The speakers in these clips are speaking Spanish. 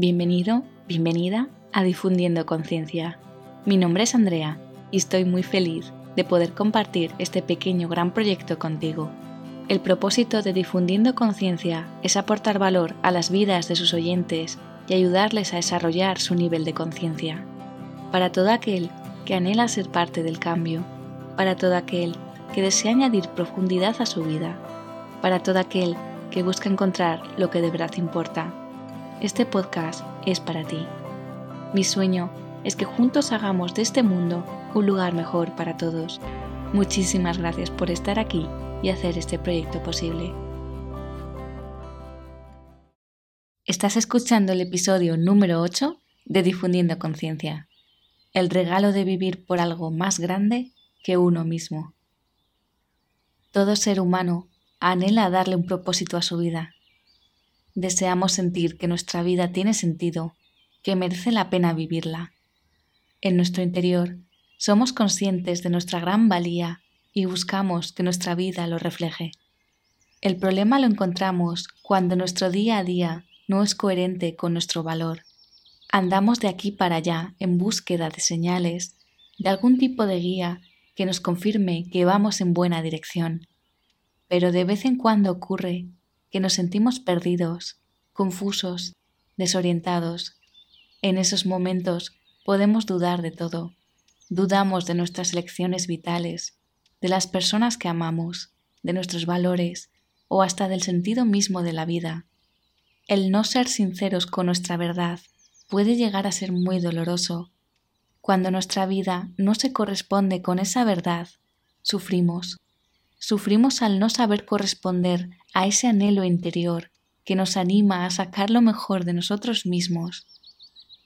Bienvenido, bienvenida a Difundiendo Conciencia. Mi nombre es Andrea y estoy muy feliz de poder compartir este pequeño gran proyecto contigo. El propósito de Difundiendo Conciencia es aportar valor a las vidas de sus oyentes y ayudarles a desarrollar su nivel de conciencia. Para todo aquel que anhela ser parte del cambio, para todo aquel que desea añadir profundidad a su vida, para todo aquel que busca encontrar lo que de verdad importa. Este podcast es para ti. Mi sueño es que juntos hagamos de este mundo un lugar mejor para todos. Muchísimas gracias por estar aquí y hacer este proyecto posible. Estás escuchando el episodio número 8 de Difundiendo Conciencia, el regalo de vivir por algo más grande que uno mismo. Todo ser humano anhela darle un propósito a su vida. Deseamos sentir que nuestra vida tiene sentido, que merece la pena vivirla. En nuestro interior somos conscientes de nuestra gran valía y buscamos que nuestra vida lo refleje. El problema lo encontramos cuando nuestro día a día no es coherente con nuestro valor. Andamos de aquí para allá en búsqueda de señales, de algún tipo de guía que nos confirme que vamos en buena dirección. Pero de vez en cuando ocurre que nos sentimos perdidos, confusos, desorientados. En esos momentos podemos dudar de todo. Dudamos de nuestras elecciones vitales, de las personas que amamos, de nuestros valores o hasta del sentido mismo de la vida. El no ser sinceros con nuestra verdad puede llegar a ser muy doloroso. Cuando nuestra vida no se corresponde con esa verdad, sufrimos. Sufrimos al no saber corresponder a ese anhelo interior que nos anima a sacar lo mejor de nosotros mismos.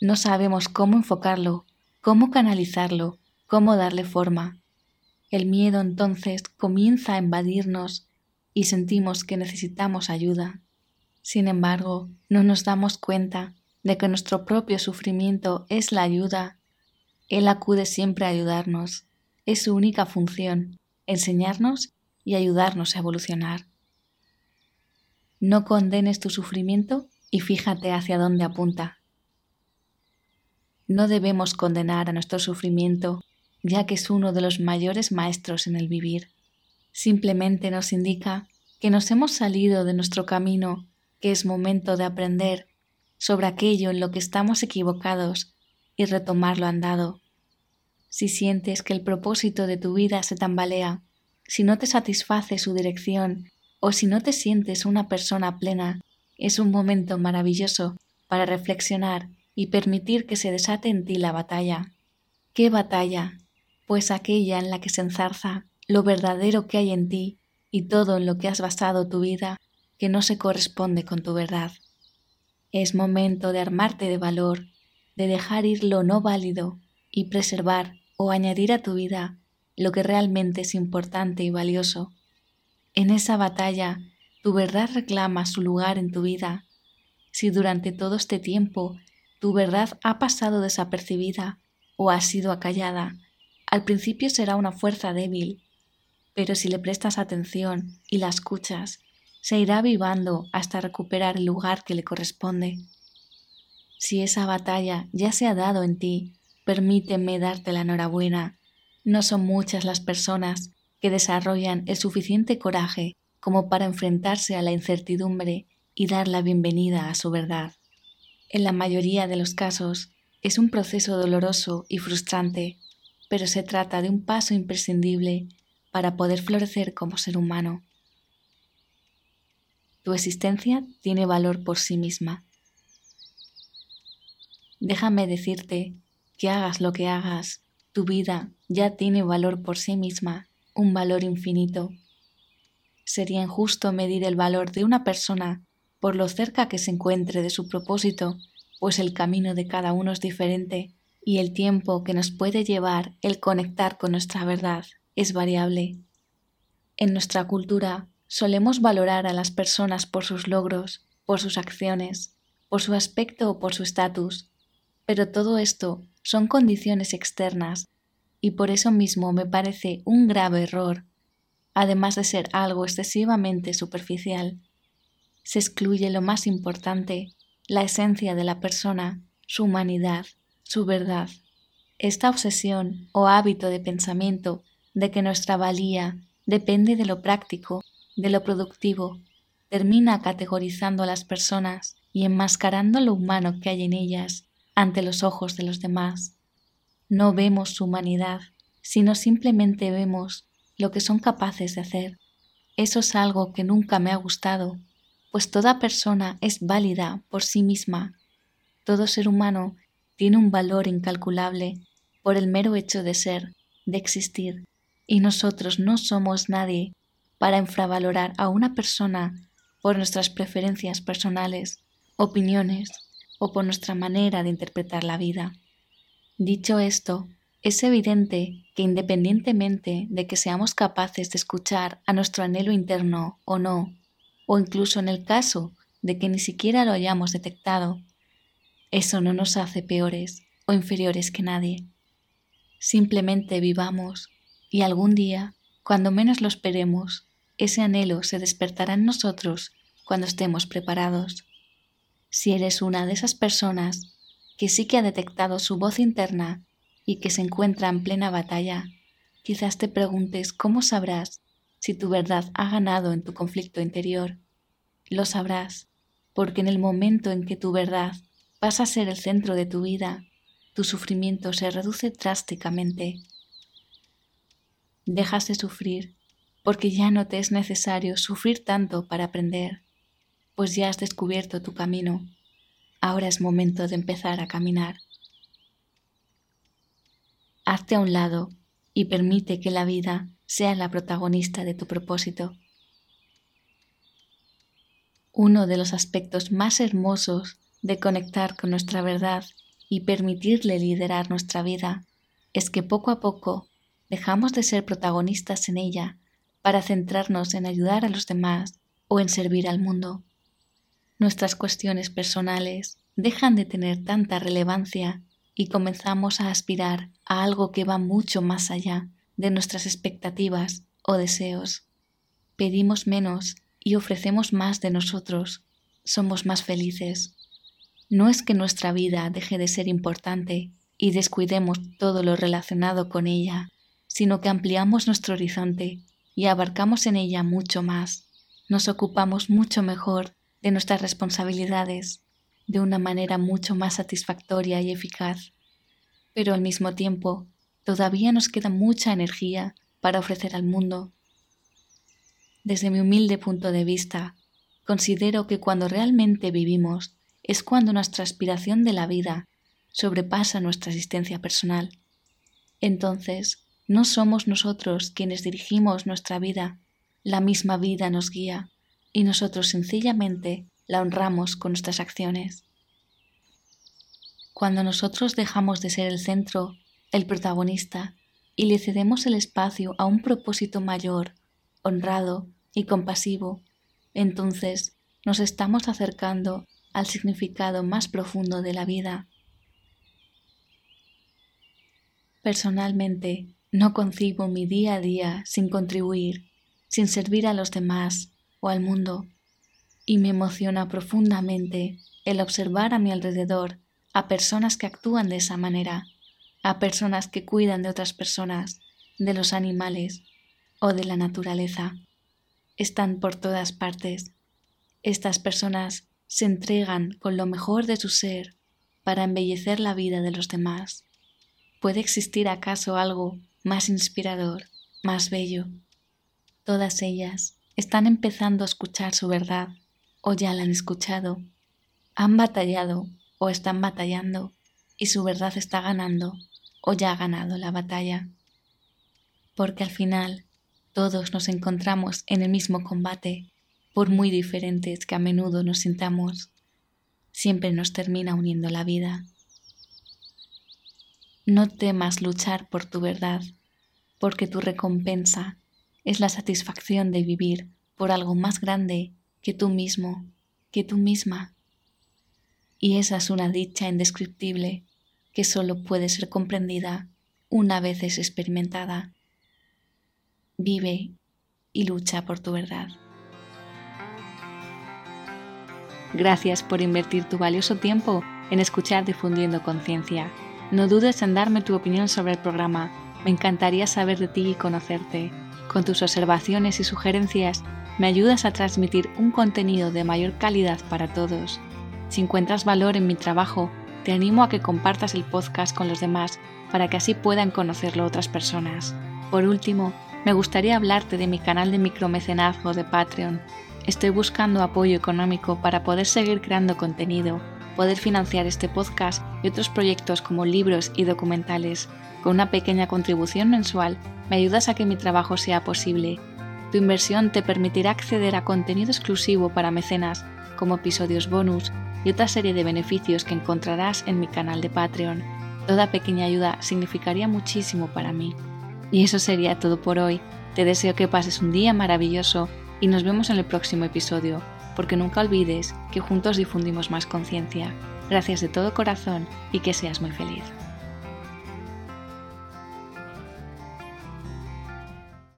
No sabemos cómo enfocarlo, cómo canalizarlo, cómo darle forma. El miedo entonces comienza a invadirnos y sentimos que necesitamos ayuda. Sin embargo, no nos damos cuenta de que nuestro propio sufrimiento es la ayuda. Él acude siempre a ayudarnos. Es su única función, enseñarnos y ayudarnos a evolucionar. No condenes tu sufrimiento y fíjate hacia dónde apunta. No debemos condenar a nuestro sufrimiento, ya que es uno de los mayores maestros en el vivir. Simplemente nos indica que nos hemos salido de nuestro camino, que es momento de aprender sobre aquello en lo que estamos equivocados y retomar lo andado. Si sientes que el propósito de tu vida se tambalea, si no te satisface su dirección o si no te sientes una persona plena, es un momento maravilloso para reflexionar y permitir que se desate en ti la batalla. ¿Qué batalla? Pues aquella en la que se enzarza lo verdadero que hay en ti y todo en lo que has basado tu vida que no se corresponde con tu verdad. Es momento de armarte de valor, de dejar ir lo no válido y preservar o añadir a tu vida lo que realmente es importante y valioso. En esa batalla, tu verdad reclama su lugar en tu vida. Si durante todo este tiempo tu verdad ha pasado desapercibida o ha sido acallada, al principio será una fuerza débil, pero si le prestas atención y la escuchas, se irá avivando hasta recuperar el lugar que le corresponde. Si esa batalla ya se ha dado en ti, permíteme darte la enhorabuena. No son muchas las personas que desarrollan el suficiente coraje como para enfrentarse a la incertidumbre y dar la bienvenida a su verdad. En la mayoría de los casos es un proceso doloroso y frustrante, pero se trata de un paso imprescindible para poder florecer como ser humano. Tu existencia tiene valor por sí misma. Déjame decirte que hagas lo que hagas, tu vida ya tiene valor por sí misma, un valor infinito. Sería injusto medir el valor de una persona por lo cerca que se encuentre de su propósito, pues el camino de cada uno es diferente y el tiempo que nos puede llevar el conectar con nuestra verdad es variable. En nuestra cultura solemos valorar a las personas por sus logros, por sus acciones, por su aspecto o por su estatus, pero todo esto son condiciones externas y por eso mismo me parece un grave error, además de ser algo excesivamente superficial. Se excluye lo más importante, la esencia de la persona, su humanidad, su verdad. Esta obsesión o hábito de pensamiento de que nuestra valía depende de lo práctico, de lo productivo, termina categorizando a las personas y enmascarando lo humano que hay en ellas ante los ojos de los demás. No vemos su humanidad, sino simplemente vemos lo que son capaces de hacer. Eso es algo que nunca me ha gustado, pues toda persona es válida por sí misma. Todo ser humano tiene un valor incalculable por el mero hecho de ser, de existir, y nosotros no somos nadie para infravalorar a una persona por nuestras preferencias personales, opiniones o por nuestra manera de interpretar la vida. Dicho esto, es evidente que independientemente de que seamos capaces de escuchar a nuestro anhelo interno o no, o incluso en el caso de que ni siquiera lo hayamos detectado, eso no nos hace peores o inferiores que nadie. Simplemente vivamos y algún día, cuando menos lo esperemos, ese anhelo se despertará en nosotros cuando estemos preparados. Si eres una de esas personas que sí que ha detectado su voz interna y que se encuentra en plena batalla, quizás te preguntes cómo sabrás si tu verdad ha ganado en tu conflicto interior. Lo sabrás porque en el momento en que tu verdad pasa a ser el centro de tu vida, tu sufrimiento se reduce drásticamente. Dejas de sufrir porque ya no te es necesario sufrir tanto para aprender pues ya has descubierto tu camino. Ahora es momento de empezar a caminar. Hazte a un lado y permite que la vida sea la protagonista de tu propósito. Uno de los aspectos más hermosos de conectar con nuestra verdad y permitirle liderar nuestra vida es que poco a poco dejamos de ser protagonistas en ella para centrarnos en ayudar a los demás o en servir al mundo nuestras cuestiones personales dejan de tener tanta relevancia y comenzamos a aspirar a algo que va mucho más allá de nuestras expectativas o deseos. Pedimos menos y ofrecemos más de nosotros. Somos más felices. No es que nuestra vida deje de ser importante y descuidemos todo lo relacionado con ella, sino que ampliamos nuestro horizonte y abarcamos en ella mucho más. Nos ocupamos mucho mejor de nuestras responsabilidades de una manera mucho más satisfactoria y eficaz. Pero al mismo tiempo, todavía nos queda mucha energía para ofrecer al mundo. Desde mi humilde punto de vista, considero que cuando realmente vivimos es cuando nuestra aspiración de la vida sobrepasa nuestra existencia personal. Entonces, no somos nosotros quienes dirigimos nuestra vida, la misma vida nos guía y nosotros sencillamente la honramos con nuestras acciones. Cuando nosotros dejamos de ser el centro, el protagonista, y le cedemos el espacio a un propósito mayor, honrado y compasivo, entonces nos estamos acercando al significado más profundo de la vida. Personalmente, no concibo mi día a día sin contribuir, sin servir a los demás, o al mundo, y me emociona profundamente el observar a mi alrededor a personas que actúan de esa manera, a personas que cuidan de otras personas, de los animales o de la naturaleza. Están por todas partes. Estas personas se entregan con lo mejor de su ser para embellecer la vida de los demás. ¿Puede existir acaso algo más inspirador, más bello? Todas ellas están empezando a escuchar su verdad o ya la han escuchado, han batallado o están batallando y su verdad está ganando o ya ha ganado la batalla. Porque al final todos nos encontramos en el mismo combate, por muy diferentes que a menudo nos sintamos, siempre nos termina uniendo la vida. No temas luchar por tu verdad, porque tu recompensa es la satisfacción de vivir por algo más grande que tú mismo, que tú misma. Y esa es una dicha indescriptible que solo puede ser comprendida una vez es experimentada. Vive y lucha por tu verdad. Gracias por invertir tu valioso tiempo en escuchar Difundiendo Conciencia. No dudes en darme tu opinión sobre el programa. Me encantaría saber de ti y conocerte. Con tus observaciones y sugerencias me ayudas a transmitir un contenido de mayor calidad para todos. Si encuentras valor en mi trabajo, te animo a que compartas el podcast con los demás para que así puedan conocerlo otras personas. Por último, me gustaría hablarte de mi canal de micromecenazgo de Patreon. Estoy buscando apoyo económico para poder seguir creando contenido, poder financiar este podcast y otros proyectos como libros y documentales. Con una pequeña contribución mensual me ayudas a que mi trabajo sea posible. Tu inversión te permitirá acceder a contenido exclusivo para mecenas, como episodios bonus y otra serie de beneficios que encontrarás en mi canal de Patreon. Toda pequeña ayuda significaría muchísimo para mí. Y eso sería todo por hoy. Te deseo que pases un día maravilloso y nos vemos en el próximo episodio, porque nunca olvides que juntos difundimos más conciencia. Gracias de todo corazón y que seas muy feliz.